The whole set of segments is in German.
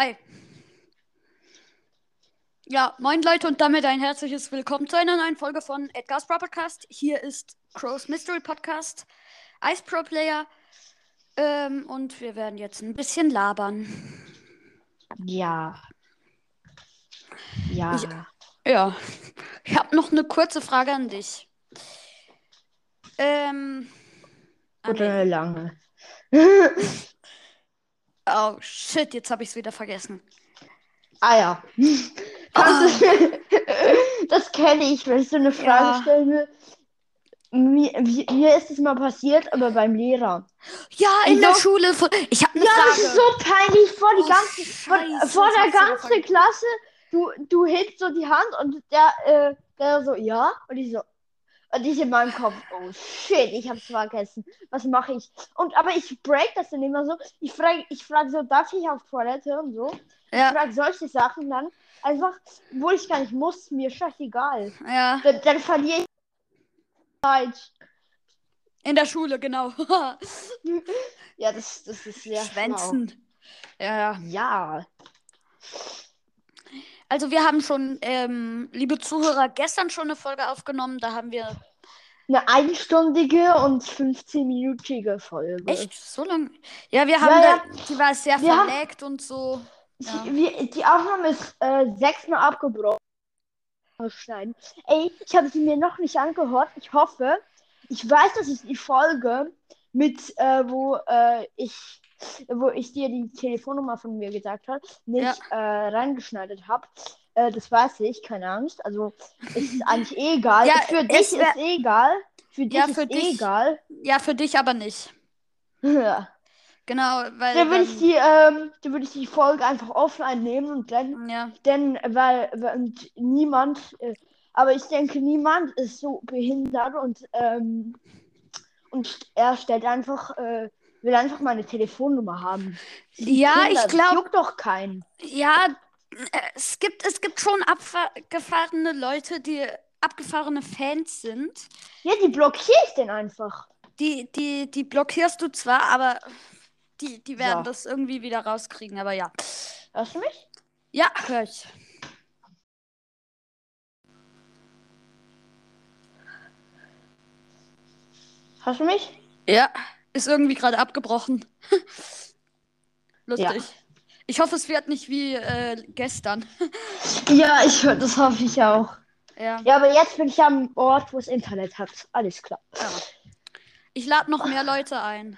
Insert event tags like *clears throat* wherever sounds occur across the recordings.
Hi. Ja, moin Leute und damit ein herzliches Willkommen zu einer neuen Folge von Edgar's Pro Podcast. Hier ist Crow's Mystery Podcast, Ice Pro Player. Ähm, und wir werden jetzt ein bisschen labern. Ja. Ja. Ich- Ja, ich habe noch eine kurze Frage an dich. Ähm. Oder eine lange. *laughs* Oh shit, jetzt habe ich es wieder vergessen. Ah ja. *laughs* Kannst du- *laughs* das kenne ich, wenn ich so eine Frage Ja. stellen will. Mir, mir ist es mal passiert, aber beim Lehrer. Ja, in der So- Schule. Von... Ich habe eine Ja, Frage. das ist so peinlich vor die Oh, ganze, Scheiße, vor ich der ganzen. Klasse. Du, du hebst so die Hand und der, äh, der so, ja. Und ich so, und ich in meinem Kopf, oh shit, ich hab's vergessen. Was mache ich? Und aber ich break das dann immer so. Ich frage, ich frage so, darf ich auf Toilette und so? Ich Ja, frage solche Sachen dann einfach, wo ich gar nicht muss, mir scheißegal. ja. Dann, dann verliere ich Zeit. In der Schule, genau. *laughs* Ja, das, das ist sehr Schwänzen. Ja, ja. schlau. Ja. Also wir haben schon, ähm, liebe Zuhörer, gestern schon eine Folge aufgenommen. Da haben wir Eine einstündige und 15-minütige Folge. echt so lange. Ja, wir haben, Ja, da, die war sehr verlegt und so. Ja. Die, wir, die Aufnahme ist äh, sechsmal abgebrochen. Schneiden. Ey, ich habe sie mir noch nicht angehört. Ich hoffe, ich weiß, dass ich die Folge mit, äh, wo äh, ich, wo ich dir die Telefonnummer von mir gesagt habe, nicht äh, reingeschneidet habe. Äh, das weiß ich, keine Angst. Also ist eigentlich eh egal. Ja, für dich es wär- ist eh egal. Für dich Ja, ist für eh dich- egal. ja, für dich aber nicht. Ja. Genau, weil. Dann würde ich die, ähm, dann würde ich die Folge einfach offline nehmen und dann ja, Denn, weil, weil und niemand, äh, aber ich denke, niemand ist so behindert und, ähm, und er stellt einfach, äh, will einfach meine Telefonnummer haben. ja Kinder, ich glaube, juckt doch keinen. ja, es gibt, es gibt schon abgefahrene Leute, die abgefahrene Fans sind. Ja, die blockiere ich denn einfach. Die, die, die blockierst du zwar, aber die, die werden Ja. das irgendwie wieder rauskriegen, aber ja. Hörst du mich? Ja, hör ich. Hörst du mich? Ja, ist irgendwie gerade abgebrochen. *laughs* Lustig. Ja. Ich hoffe, es wird nicht wie äh, gestern. *laughs* Ja, ich das hoffe ich auch. Ja. Ja, aber jetzt bin ich am Ort, wo es Internet hat. Alles klar. ja. Ich lade noch mehr Leute ein.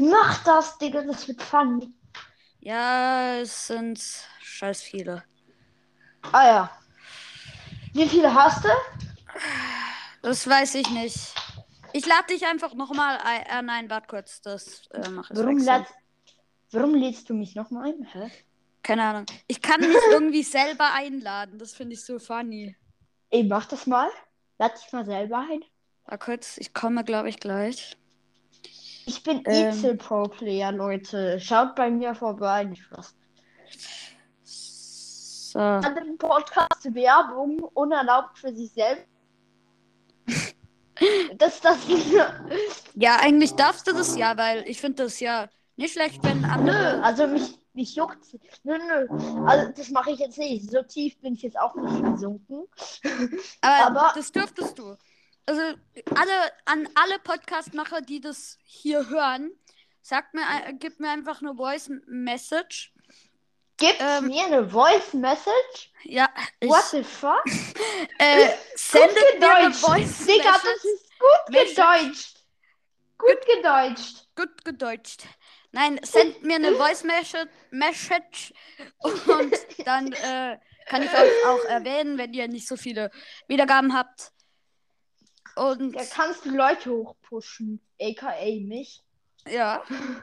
Mach das, Digga, das wird funny. Ja, es sind scheiß viele. Ah ja. Wie viele hast du? Das weiß ich nicht. Ich lade dich einfach nochmal ein. Äh, nein, warte kurz. Das äh, mache ich Warum. Warum lädst du mich nochmal ein? Hä? Keine Ahnung. Ich kann mich irgendwie selber einladen. Das finde ich so funny. Ey, mach das mal. Lad dich mal selber ein. Warte kurz. Ich komme, glaube ich, gleich. Ich bin Ähm. Itzel Pro Player, Leute. Schaut bei mir vorbei. Nicht was. So. Anderen Podcast Werbung unerlaubt für sich selbst. *laughs* Das, das. Ja, eigentlich darfst du das ja, weil ich finde das ja nicht schlecht, wenn Nö, andere. also mich, mich juckt. Nö, nö. Also das mache ich jetzt nicht. So tief bin ich jetzt auch nicht gesunken. *laughs* Aber, aber- das dürftest du. Also alle an alle Podcast-Macher, die das hier hören, sagt mir, ein- gib mir einfach eine Voice Message. Gib Ähm. mir eine Voice Message. Ja, What the fuck? *laughs* äh, sendet Gut mir eine. Voice Digga, Message. das ist gut gedeutscht. Gut gedeutscht. Gut gedeutscht. Nein, sendet mir eine Voice Message, und *laughs* dann äh, kann ich euch auch erwähnen, wenn ihr nicht so viele Wiedergaben habt. Und Da kannst du Leute hochpushen. AKA mich. ja,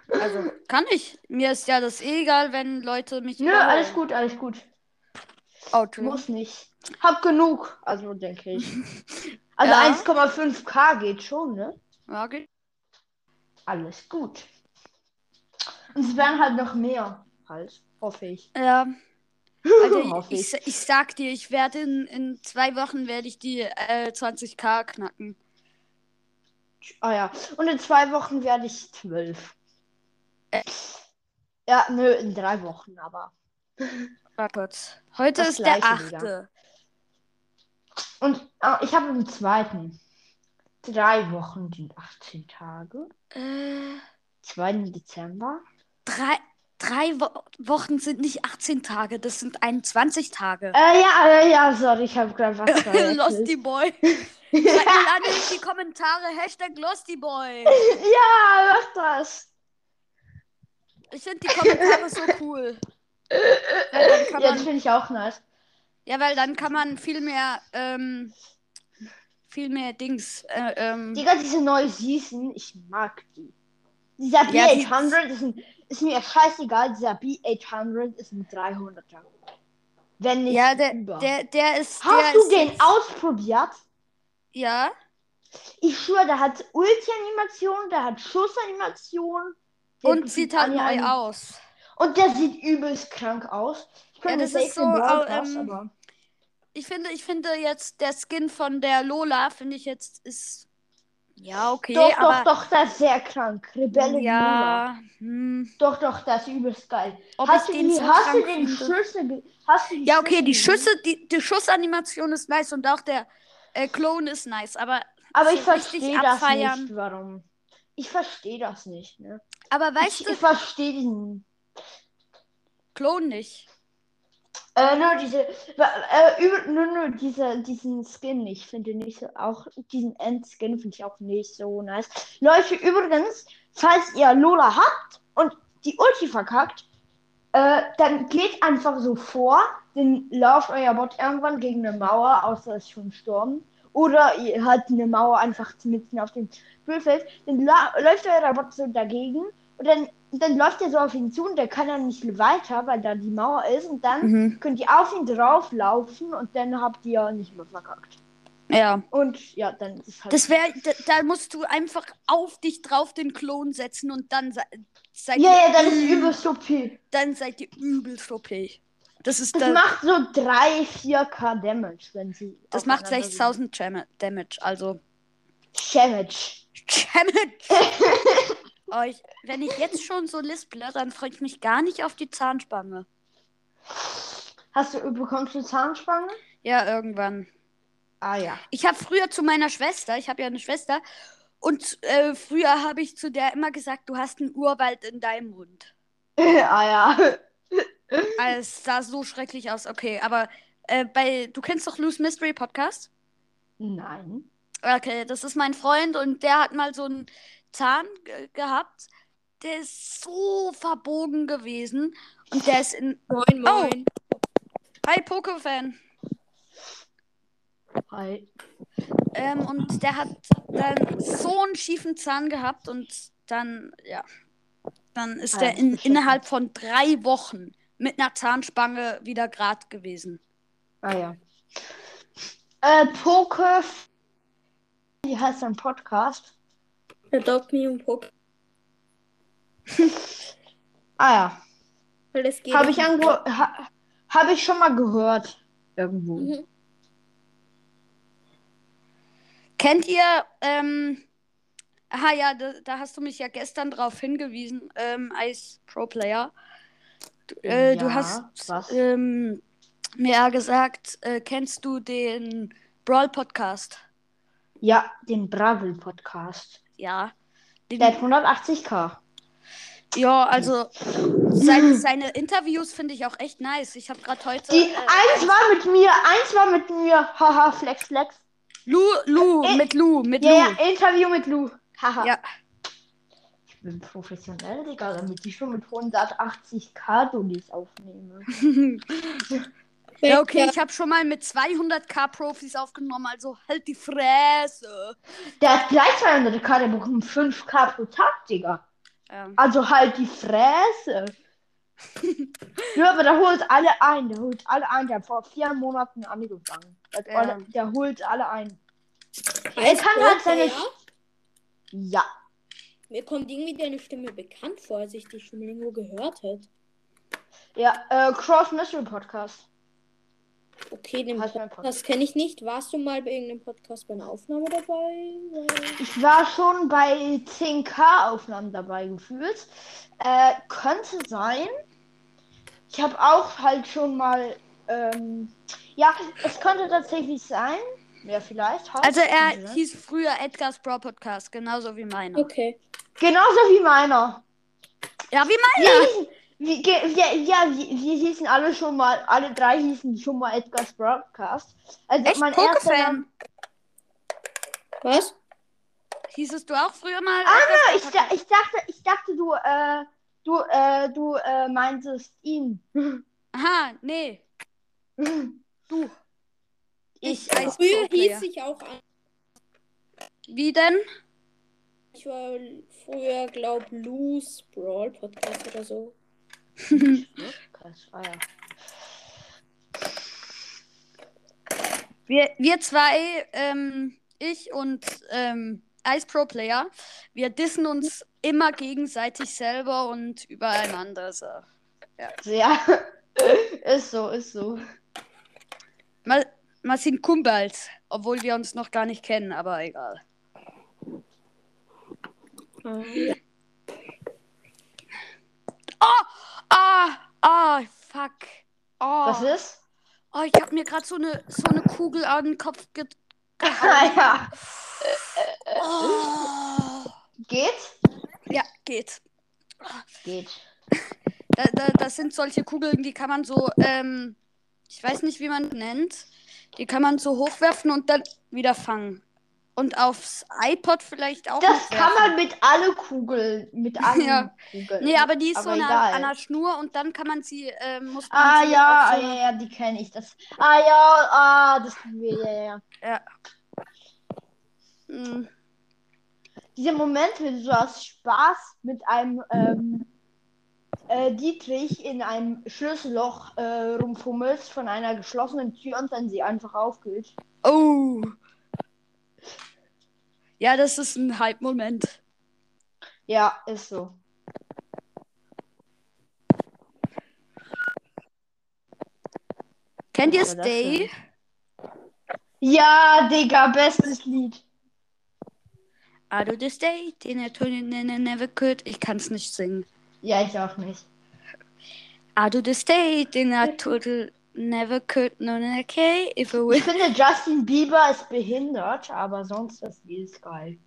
also kann ich. Mir ist ja das eh egal, wenn Leute mich. Nö, alles gut, alles gut. Oh, Entschuldigung. Muss nicht. Hab genug, also denke ich. *laughs* Also Ja. 1,5k geht schon, ne? Ja, okay. Alles gut. Und es werden halt noch mehr. Halt, hoffe ich. Ja. *laughs* Also Hoffe ich, ich, ich sag dir, ich werde in, in zwei Wochen werde ich die äh, 20k knacken. Ah ja. Und in zwei Wochen werde ich zwölf. Ja, nö, in drei Wochen, aber Warte kurz. Heute Das ist der achte. Und äh, ich habe im zweiten. Drei Wochen sind 18 Tage. Äh, 2. Dezember. Drei drei Wo Wochen sind nicht 18 Tage, das sind 21 Tage. Äh, ja, äh, ja, sorry, ich habe gerade was *laughs* verwechselt. Losty Boy. *laughs* Schreibt mir alle in die Kommentare Hashtag Losty Boy. *laughs* Ja, mach das. Ich finde die Kommentare so cool. Ja, das man, finde ich auch nice. ja, weil dann kann man viel mehr, ähm, viel mehr Dings. Äh, ähm, Digga, diese neue Season, ich mag die. Dieser Ja, die- B800 ist, ein, ist mir scheißegal, dieser B800 ist ein 300er. Wenn nicht ja, der, über. der, der ist. Hast der du ist den ausprobiert? Ja. Ich schwöre, der hat Ulti-Animation, der hat Schussanimation. Und sieht halt neu aus. Und der sieht übelst krank aus. Ich Ja, könnte das safe ist so, Pass, ähm, aber Ich finde, ich finde jetzt der Skin von der Lola, finde ich jetzt ist. Ja, okay, doch, aber. doch, doch, das ist sehr krank. Rebelle Lola. ja. Hm, Doch, doch, das ist übelst geil. ob hast du den die, so hast du den? Schüsse, hast du die Ja, okay, die gesehen? Schüsse, die, die Schussanimation ist nice und auch der äh, Clone ist nice, aber. Aber ich verstehe das abfeiern. nicht, warum. Ich verstehe das nicht, ne? Aber weißt ich, du, ich verstehe diesen. Clone nicht. Äh, nur diese. Äh, nur, nur diese, diesen Skin, ich finde nicht so. Auch diesen Endskin finde ich auch nicht so nice. Leute, übrigens, falls ihr Lola habt und die Ulti verkackt, äh, dann geht einfach so vor, dann lauft euer Bot irgendwann gegen eine Mauer, außer es ist schon gestorben. Oder ihr hat eine Mauer einfach mitten auf dem Spielfeld. Dann läuft euer Bot so dagegen und dann, dann läuft er so auf ihn zu und der kann dann nicht weiter, weil da die Mauer ist. Und dann Mhm. könnt ihr auf ihn drauflaufen und dann habt ihr nicht mehr verkackt. Ja. Und ja, dann ist halt. Das wäre, da, da musst du einfach auf dich drauf den Klon setzen und dann se- seid ja, ihr ja, dann ist üb- übelst OP. dann seid ihr übelst OP. Das ist Das da, macht so 3, 4k Damage, wenn sie. das macht aufeinander 6000 Jam- Damage, also. Damage. Damage. *laughs* *laughs* ich, wenn ich jetzt schon so lisple, dann freue ich mich gar nicht auf die Zahnspange. Hast du bekommst du Zahnspange? Ja, irgendwann. Ah ja. Ich habe früher zu meiner Schwester, ich habe ja eine Schwester, und äh, früher habe ich zu der immer gesagt, du hast einen Urwald in deinem Mund. *laughs* ah ja. Also, es sah so schrecklich aus. Okay, aber äh, bei, du kennst doch Lou's Mystery Podcast? Nein. Okay, das ist mein Freund und der hat mal so einen Zahn ge gehabt. Der ist so verbogen gewesen und der ist in. Moin, Oh. moin. Hi, Poké-Fan. Hi. Ähm, und der hat dann so einen schiefen Zahn gehabt und dann, ja. Dann ist Ah, der in, innerhalb von drei Wochen mit einer Zahnspange wieder grad gewesen. Ah ja. Äh, Poke. Wie heißt dein Podcast? Adopt Me und Poke. Ah ja. Weil es geht. Habe ich, ha, hab ich schon mal gehört. Irgendwo. Mhm. Kennt ihr, ähm, aha ja, da, da hast du mich ja gestern drauf hingewiesen, ähm, als Pro-Player. Du, äh, du Ja, hast was? ähm, mir ja gesagt, äh, kennst du den Brawl-Podcast? Ja, den Bravel Podcast. Ja. Den, Der hat 180k. ja, also seine, seine Interviews finde ich auch echt nice. Ich habe gerade heute Die, äh, eins war mit mir, eins war mit mir. Haha, Flex, Flex. Lu, Lu, Äh, mit Lu, mit Ja, Lu. ja, Interview mit Lu. Haha. Ja. Ich bin professionell, Digga, damit ich schon mit 180k Dullis aufnehme. *laughs* Ja, okay, ich habe schon mal mit 200k Profis aufgenommen, also halt die Fresse. Der hat gleich 200k, der bekommt 5k pro Tag, Digga. Ja. Also halt die Fresse. *laughs* ja, aber der holt alle ein. Der holt alle ein. Der hat vor vier Monaten angefangen. Der, Ja. alle, der holt alle ein. Er kann halt seine. Ja. Mir kommt irgendwie deine Stimme bekannt vor, als ich die schon irgendwo gehört hätte. Ja, äh, Cross Mystery Podcast. Okay, den Heißt mein Podcast kenne ich nicht. Warst du mal bei irgendeinem Podcast bei einer Aufnahme dabei? Ich war schon bei 10k Aufnahmen dabei gefühlt. Äh, könnte sein. ich habe auch halt schon mal, ähm, ja, es könnte tatsächlich sein, ja, vielleicht. Halt, Also er sein. hieß früher Edgar's Bro Podcast, genauso wie meiner. Okay. Genauso wie meiner. Ja, wie meiner. Wie, ge- ja, ja, wir, wir hießen alle schon mal, alle drei hießen schon mal Edgar's Broadcast. Also Echt? mein erster Name. Pokefan. Was? Hießest du auch früher mal? Ah, Edgar's Bro ich, da, ich dachte, ich dachte, du, äh, du, äh, du äh, meintest ihn. Aha, nee. Du. Ich Ich, Früher hieß ich auch an. Wie denn? Ich war früher, glaub, Loose Brawl Podcast oder so. Ah, ja. Wir, wir zwei, ähm, ich und ähm, Ice Pro Player, wir dissen uns immer gegenseitig selber und übereinander. So. Ja, *laughs* ist so, ist so. Mal, mal sind Kumpels, obwohl wir uns noch gar nicht kennen, aber egal. Ah, ah, fuck. Oh, Was ist? oh ich habe mir gerade so eine, so eine Kugel an den Kopf ge *laughs* ja. Oh. Geht? Ja, geht. Geht. Da, da, das sind solche Kugeln, die kann man so, ähm, ich weiß nicht, wie man nennt. Die kann man so hochwerfen und dann wieder fangen. Und aufs iPod vielleicht auch. Das kann man mit alle Kugeln, mit *laughs* allen Ja. Kugeln. Nee, aber die ist so Aber eine, egal. an der Schnur und dann kann man sie, ähm, muss man Ah sie ja, auf ah, so ja, eine- ja, die kenne ich. Das. Ah ja, ah, das kennen wir, ja, ja. ja. Hm. Dieser Moment, wenn du so aus Spaß mit einem ähm, äh, Dietrich in einem Schlüsselloch äh, rumfummelst von einer geschlossenen Tür und dann sie einfach aufgeht. Oh. Ja, das ist ein Hype-Moment. Ja, ist so. Kennt ihr Stay? Ja, Digga, bestes Lied. I do this day, den I told you ne- never could. Ich kann es nicht singen. Ja, ich auch nicht. I do this day, den you never could. No, no, okay, if I Ich finde, Justin Bieber ist behindert, aber sonst ist geil.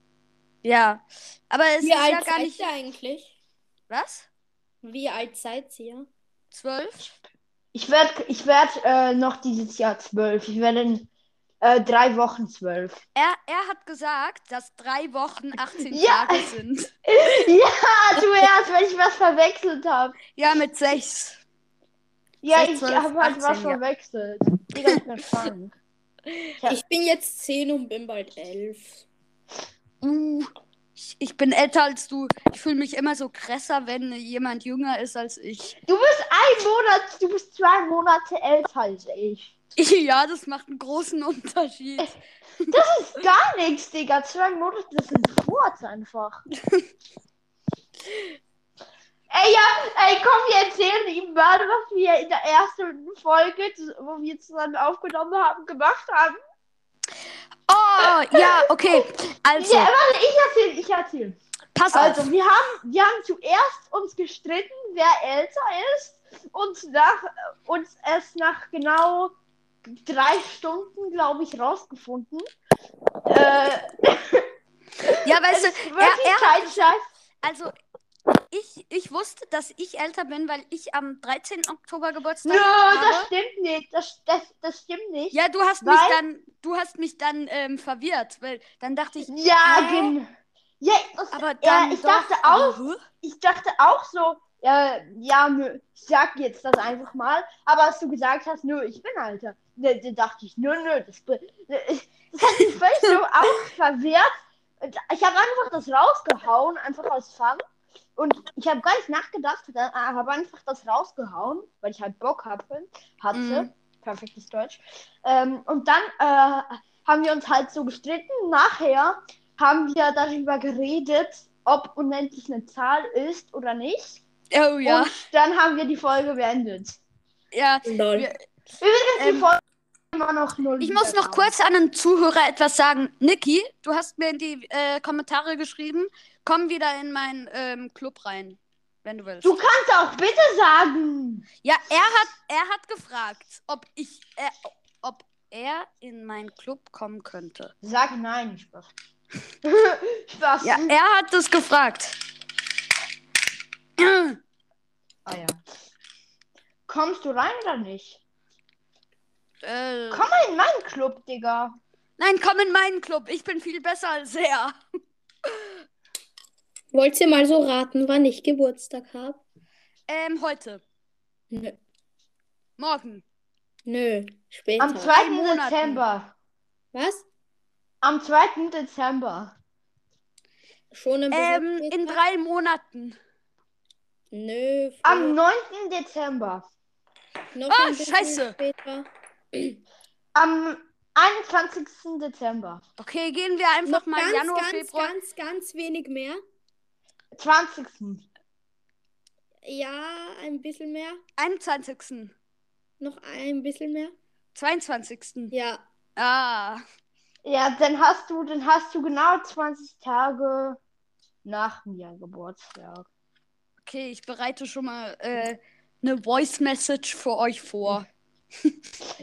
Ja, aber es Wie ist alt ja gar seid nicht. ihr eigentlich? Was? Wie alt seid ihr? Zwölf? Ich werde ich werd, äh, noch dieses Jahr zwölf. Ich werde in äh, drei Wochen zwölf. Er, er hat gesagt, dass drei Wochen 18 Ja. Tage sind. *laughs* Ja, zuerst, wenn ich was verwechselt habe. Ja, mit sechs. Ja, ich habe halt 18, was verwechselt. Digga, ich bin krank. *laughs* Ja. Ich bin jetzt 10 und bin bald 11. Uh, ich, ich bin älter als du. Ich fühle mich immer so krasser, wenn jemand jünger ist als ich. Du bist ein Monat, du bist zwei Monate älter als ich. *laughs* Ja, das macht einen großen Unterschied. *laughs* Das ist gar nichts, Digga. Zwei Monate, das sind kurz einfach. Ey, ja, ey, komm, wir erzählen ihm mal, was wir in der ersten Folge, wo wir zusammen aufgenommen haben, gemacht haben. Oh, ja, okay. Also, Ja, warte, ich erzähl, ich erzähl. pass auf. Also, wir haben, wir haben zuerst uns gestritten, wer älter ist. Und nach, uns erst nach genau drei Stunden, glaube ich, rausgefunden. Äh, Ja, weißt du, er Scheiß. also ich, ich wusste, dass ich älter bin, weil ich am 13. Oktober Geburtstag Nö, habe. das stimmt nicht. Das, das, das stimmt nicht. Ja, du hast mich Weil- dann, du hast mich dann ähm, verwirrt, weil dann dachte ich, Ja, Hä? genau. Ja, das, aber ja, dann ich doch, dachte auch, hä? ich dachte auch so, äh, ja, nö, ich sag jetzt das einfach mal. Aber als du gesagt hast, nö, ich bin Alter, da, da dachte ich, nö, nö, das, das hat mich *laughs* völlig so auch verwirrt. Ich habe einfach das rausgehauen, einfach aus Fun. Und ich habe gar nicht nachgedacht, habe einfach das rausgehauen, weil ich halt Bock hatte. hatte. Mhm. Perfektes Deutsch. Ähm, und dann äh, haben wir uns halt so gestritten. Nachher haben wir darüber geredet, ob unendlich eine Zahl ist oder nicht. Oh ja, Und dann haben wir die Folge beendet. ja. Lol. Wir- Übrigens, die Ähm, Folge ist immer noch null. Ich muss noch kurz an einen Zuhörer etwas sagen. Niki, du hast mir in die äh, Kommentare geschrieben, komm wieder in meinen ähm, Club rein. wenn du willst. Du kannst auch bitte sagen. Ja, er hat, er hat gefragt, ob ich, äh, ob er in meinen Club kommen könnte. Sag nein, Spaß. *laughs* Spaß. Ja, er hat das gefragt. Ah ja. Kommst du rein oder nicht? Äh, Komm mal in meinen Club, Digga. nein, komm in meinen Club. Ich bin viel besser als er. Wollt ihr mal so raten, wann ich Geburtstag habe? Ähm, heute. Nö. Morgen. Nö, später. Am 2. Monaten. Dezember. Was? Am 2. Dezember. Schon bisschen Ähm, in drei Monaten. Nö, früher. Am 9. Dezember. noch Ah, bisschen scheiße. später. *clears throat* Am 21. Dezember. Okay, gehen wir einfach Noch mal ganz, Januar, ganz, Februar. ganz, ganz wenig mehr. 20. Ja, ein bisschen mehr. 21. Noch ein bisschen mehr. 22. Ja. Ah. Ja, dann hast du, dann hast du genau 20 Tage nach mir Geburtstag. Okay, ich bereite schon mal äh, eine Voice Message für euch vor.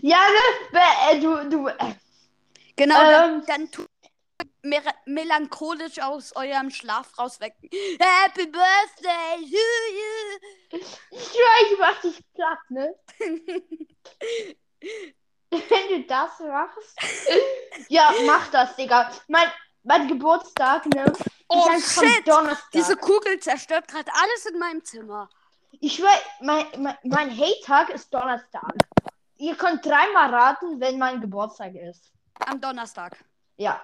Ja, ne? Be- äh, Du, du, äh, Genau, dann, Ähm. dann tut mer melancholisch aus eurem Schlaf rauswecken. Happy Birthday to you. ich schwör, ich mach dich platt, ne? *laughs* Wenn du das machst. ja, mach das, Digga. Mein, mein Geburtstag, ne? Oh shit! Donnerstag. Diese Kugel zerstört gerade alles in meinem Zimmer. Ich schwör, mein, mein, mein Hate-Tag ist Donnerstag. Ihr könnt dreimal raten, wenn mein Geburtstag ist. Am Donnerstag. Ja.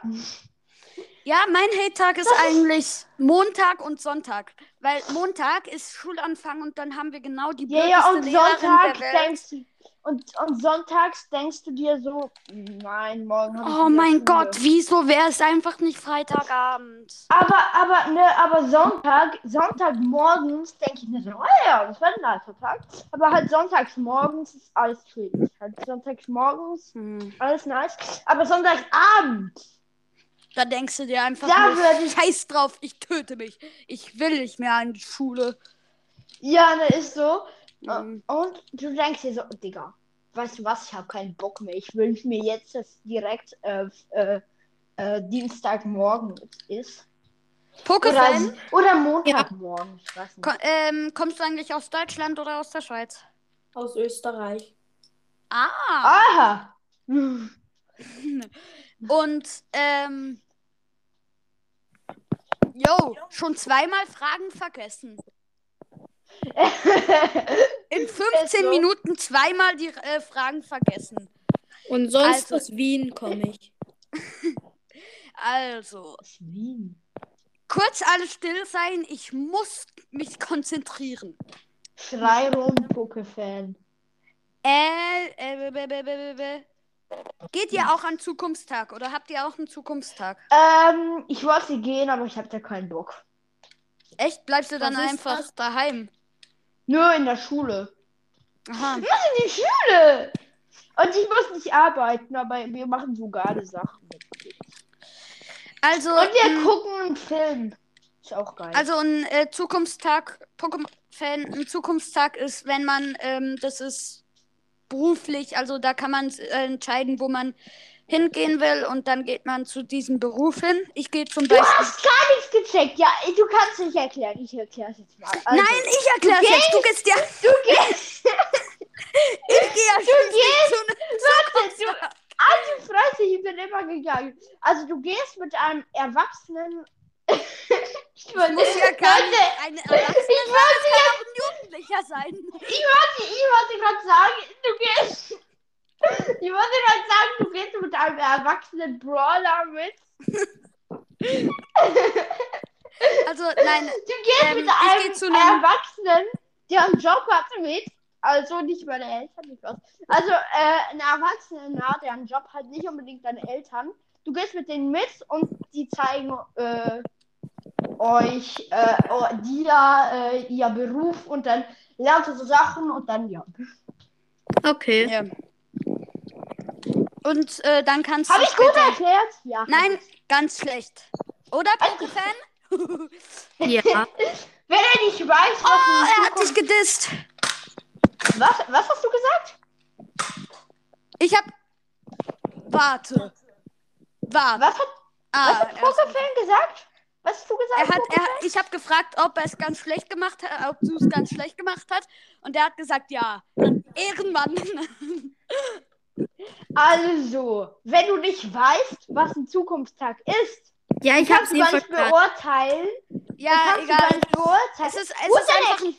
Ja, mein Hate-Tag ist eigentlich Montag und Sonntag. Weil Montag ist Schulanfang und dann haben wir genau die Ja, ja, und Lehrerin Sonntag denkst du. Und, und sonntags denkst du dir so, nein, morgen habe ich Oh mein Schule. Gott, wieso wäre es einfach nicht Freitagabend? Aber, aber, ne, aber Sonntag, Sonntagmorgens denke ich mir so, oh ja, das wird ein nicer Tag. Aber halt sonntags morgens ist alles chillig. Halt sonntags morgens Hm. alles nice. Aber Sonntagabend, Da denkst du dir einfach Da nur, würde ich- scheiß drauf, ich töte mich. Ich will nicht mehr in die Schule. ja, ne, ist so. Mhm. Und du denkst dir so, Digga, weißt du was, ich habe keinen Bock mehr. Ich wünsche mir jetzt, dass direkt äh, äh, äh, Dienstagmorgen ist. Oder, Pokefan, oder Montagmorgen, ich weiß nicht. ko ähm, kommst du eigentlich aus Deutschland oder aus der Schweiz? Aus Österreich. Ah. Aha. *laughs* Und, ähm. Yo, schon zweimal Fragen vergessen. In *laughs* 15 so. Minuten zweimal die äh, Fragen vergessen. Und sonst Also- aus Wien komme ich. *laughs* Also, Aus Wien. kurz alles still sein, ich muss mich konzentrieren. Schrei rum, Pokéfan. Äh, äh, b- b- b- Geht ihr auch an Zukunftstag oder habt ihr auch einen Zukunftstag? Ähm, ich wollte gehen, aber ich habe da keinen Bock. Echt? Bleibst du dann Was ist einfach das? daheim? Nur in der Schule. Aha. In die Schule! Und ich muss nicht arbeiten, aber wir machen so geile Sachen. Also, Und wir mh, gucken einen Film. Ist auch geil. also ein äh, Zukunftstag, Pokémon-Fan, ein Zukunftstag ist, wenn man, ähm, das ist beruflich, also da kann man äh, entscheiden, wo man hingehen will und dann geht man zu diesem Beruf hin. Ich gehe zum du Beispiel. hast gar nichts gecheckt. Ja, du kannst nicht erklären. Ich erkläre es jetzt mal. Also, Nein, ich erkläre es jetzt. Du gehst ja. Du gehst. *laughs* Ich gehe ja schließlich zu einem Warte, du, Zukunftstag. Alte Fresse, ich bin immer gegangen. Also du gehst mit einem Erwachsenen. Ich Ich muss ja gar nicht eine Erwachsene ich sein, wollte es kann auch ein Jugendlicher sein. Ich wollte, ich wollte gerade sagen, du gehst. Ich wollte gerade sagen, du gehst mit einem erwachsenen Brawler mit. Also, nein, Du gehst Ähm, mit einem geh zu einem- Erwachsenen, der einen Job hat mit. Also nicht meine Eltern, nicht was. Also äh, ein Erwachsener, der einen Job hat, nicht unbedingt deine Eltern. Du gehst mit denen mit und die zeigen äh, euch äh, oh, dir äh, ihr Beruf und dann lernt ihr so Sachen und dann ja. Okay. ja. Und äh, dann kannst Habe du ich gut später- erklärt? Ja. Nein, ganz schlecht. Oder, Pokefan? *laughs* *laughs* Ja. Wenn er nicht weiß, was Oh, in er hat dich gedisst. Was, was hast du gesagt? Ich hab. Warte. Warte. Was hat, Ah, was hat er, Pokerfan gesagt? Was hast du gesagt? er hat, er, ich habe gefragt, ob er es ganz schlecht gemacht hat, ob du es ganz schlecht gemacht hat. Und er hat gesagt, ja. Ehrenmann. *laughs* Also, wenn du nicht weißt, was ein Zukunftstag ist, Ja, ich kannst hab's du gar nicht verstanden. beurteilen. ja, kannst du gar egal. nicht beurteilen. Es ist, es ist einfach ein.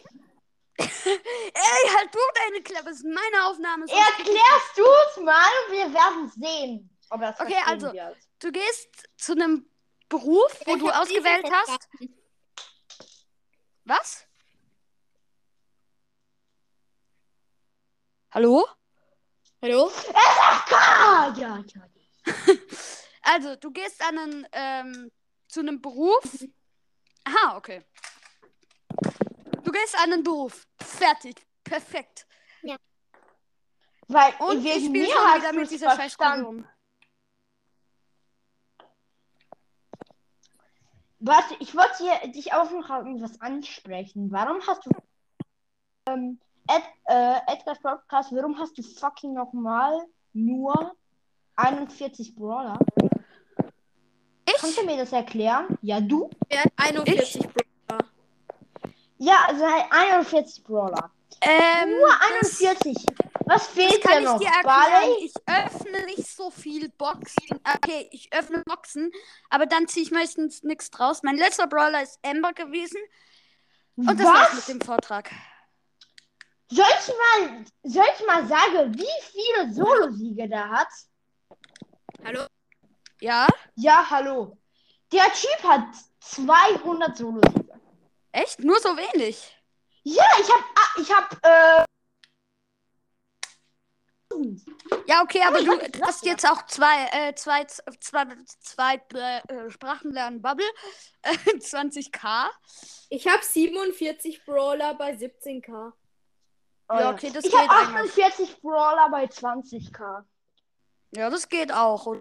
*laughs* Ey, halt du deine Klappe. Es ist meine Aufnahme. Erklärst du es mal und wir werden sehen, Okay, also- wird. Du gehst zu einem Beruf, wo Ich du ausgewählt hast. Was? Hallo? Hallo? *laughs* Ja, ja. *laughs* Also, du gehst an einen, ähm, zu einem Beruf. Aha, okay. Du gehst an einen Beruf. Fertig. Perfekt. Weil Und ich wegen spiele mir schon hast wieder du mit es dieser scheiß verstanden. Warte, ich wollte hier, dich auch noch irgendwas ansprechen. Warum hast du ähm, Ed, äh, Edgar's Podcast, warum hast du fucking nochmal nur 41 Brawler? Kannst Ich? du mir das erklären? Ja, du? Hat 41 Brawler? Ja, sei 41 Brawler. Ähm, Nur das- 41. Was Das fehlt kann dir ich noch? dir erklären. Ich öffne nicht so viel Boxen. Okay, ich öffne Boxen, aber dann ziehe ich meistens nichts draus. Mein letzter Brawler ist Amber gewesen. Und das war's mit Was? dem Vortrag. Soll ich mal, soll ich mal sagen, wie viele Solo-Siege der hat? Hallo? Ja? Ja, hallo. Der Typ hat 200 Solo-Siege. Echt? Nur so wenig? Ja, ich hab, ah, ich hab, äh, Ja, okay, aber ich du hast jetzt auch zwei, äh, zwei, zwei, zwei äh, Sprachen lernen, Bubble. Äh, *laughs* 20k. Ich habe 47 Brawler bei 17k. Ja, okay, das ich geht hab eigentlich. 48 Brawler bei 20k. Ja, das geht auch. oder?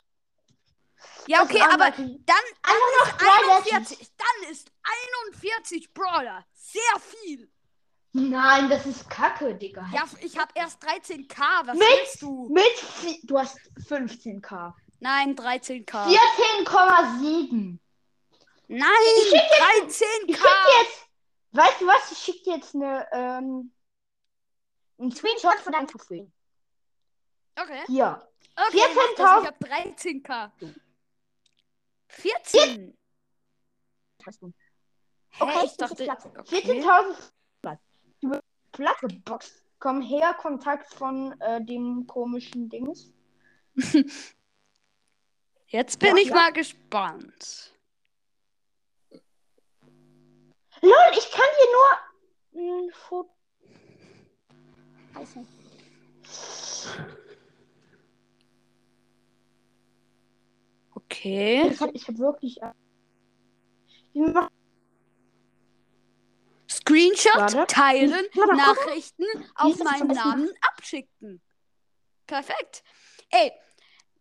Ja, okay, ist aber dann drei Legends. 41. Dann ist 41 Brawler. Sehr viel. Nein, das ist Kacke, Digga. Ja, ich habe erst 13k. Was Mit- willst du? Mit, du hast 15k. Nein, 13k. 14,7. Nein, Ich 13k. schick dir jetzt, weißt du was, ich schick dir jetzt eine, ähm, einen Screenshot von deinem Profil. Okay. Hier. okay mach das. 14.000. Ich habe 13k. 14? Hast du. Hä, Okay, ich dachte. Okay. 14.000 Platz. Du bist platt geboxt. Komm her, Kontakt von äh, dem komischen Dings. *laughs* Jetzt bin Ja, ich ja. mal gespannt. Lol, ich kann dir nur ein Foto. Weiß nicht. Okay. Ich hab, ich hab wirklich. Ich mach- Screenshot Warte. teilen, Warte, Nachrichten auf meinen? Namen abschicken. Perfekt. Ey,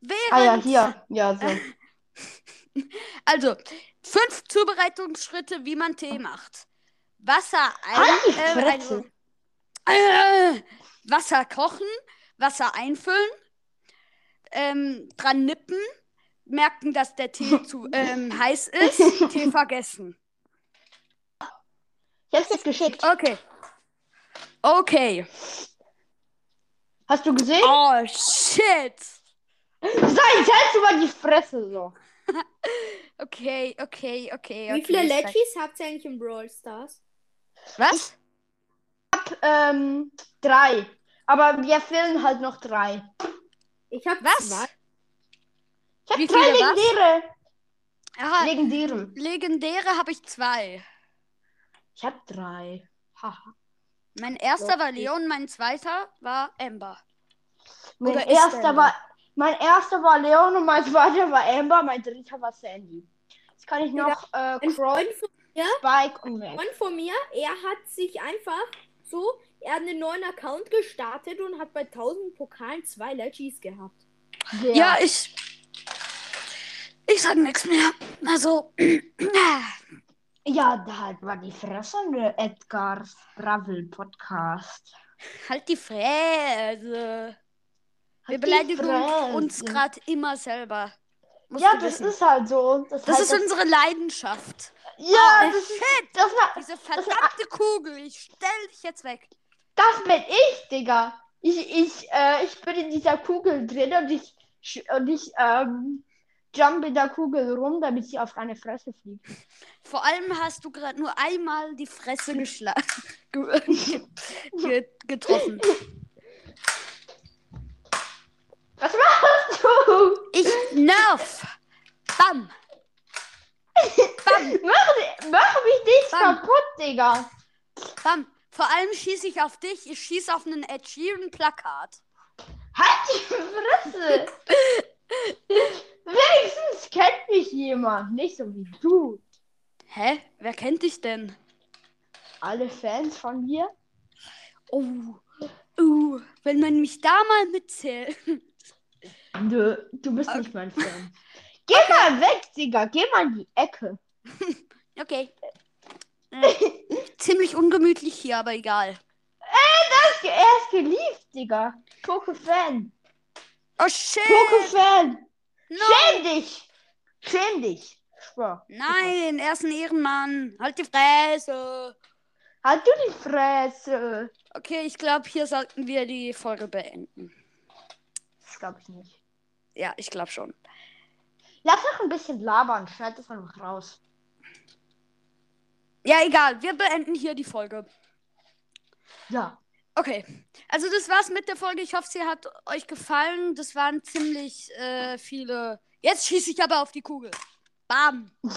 während. Ah ja, hier. Ja, so. *laughs* Also, fünf Zubereitungsschritte, wie man Tee macht. Wasser ein, äh, also, äh, Wasser kochen, Wasser einfüllen, ähm, dran nippen, merken, dass der Tee *laughs* zu ähm, heiß ist, Tee *laughs* vergessen. Ich geschickt. Okay. Okay. Hast du gesehen? Oh shit. Sei selbst über die Fresse so. Okay, *laughs* okay, okay. okay Wie viele ich Legis habt ihr eigentlich im Brawl Stars? Was? Ähm, drei. Aber wir fehlen halt noch drei. Ich habe Was? zwei. Ich hab Wie drei legendäre. Ja, Legendäre. legendäre habe ich zwei. Ich hab drei. Haha. Mein erster war. Leon, mein zweiter war Amber. Mein Oder erster war. Mein erster war Leon und mein *laughs* zweiter war Amber, mein dritter war Sandy. Jetzt kann ich noch äh, Freund von, Spike und Mac. Freund von mir, er hat sich einfach so, er hat einen neuen Account gestartet und hat bei 1000 Pokalen zwei Legis gehabt. Der- Ja, ich. Ich sag nichts mehr. Also. *clears throat* Ja, da halt war die Fresse ne Edgars Bravel Podcast. Halt die Fresse. Wir Halt die beleidigen Fresse. uns gerade immer selber. Musst Ja, das wissen. ist halt so. Das, Das halt ist unsere Leidenschaft. Ja, Oh, das ist. shit. Das, war- Diese verdammte Kugel. Ich stell dich jetzt weg. das bin ich, Digga. Ich, ich, äh, ich bin in dieser Kugel drin und ich, und ich ähm, jump in der Kugel rum, damit sie auf deine Fresse fliegt. Vor allem hast du gerade nur einmal die Fresse *laughs* geschlagen. ge ge getroffen. Was machst du? Ich nerv. Bam. Bam. Mach, mach mich nicht Bam. kaputt, Digga. Bam. Vor allem schieße ich auf dich. Ich schieße auf einen Ed Sheeran Plakat. Halt die Fresse. *laughs* *laughs* Wenigstens kennt mich jemand, nicht so wie du. Hä? Wer kennt dich denn? Alle Fans von mir? Oh. Uh, wenn man mich da mal mitzählt. *laughs* Nö, du bist nicht mein Fan. Geh mal weg, Digga. Geh mal in die Ecke. *laughs* Okay. Äh, ziemlich ungemütlich hier, aber egal. Er ist geliebt, Digga. Poke-Fan. Oh shit! Poke-Fan. No. Schäm dich. Schäm dich. Schwör. Nein, er ist ein Ehrenmann. Halt die Fresse. Halt du die Fresse. Okay, ich glaube, hier sollten wir die Folge beenden. Das glaube ich nicht. Ja, ich glaube schon. Lass noch ein bisschen labern. Schneid das einfach raus. Ja, egal. Wir beenden hier die Folge. Ja. Okay. Also das war's mit der Folge. Ich hoffe, sie hat euch gefallen. Das waren ziemlich äh, viele. Jetzt schieße ich aber auf die Kugel. Bam. *laughs*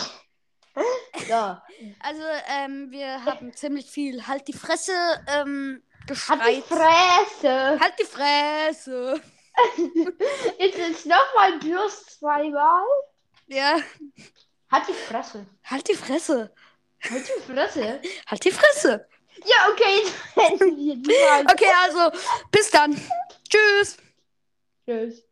Ja. Also, ähm, wir haben ziemlich viel Halt die Fresse ähm, Halt die geschreit. Fresse. Halt die Fresse. Jetzt *laughs* ist nochmal plus zweimal. Ja. Halt die Fresse. Halt die Fresse. Halt die Fresse. Halt die Fresse. Ja, okay. *laughs* Okay, also, bis dann. Tschüss. Tschüss.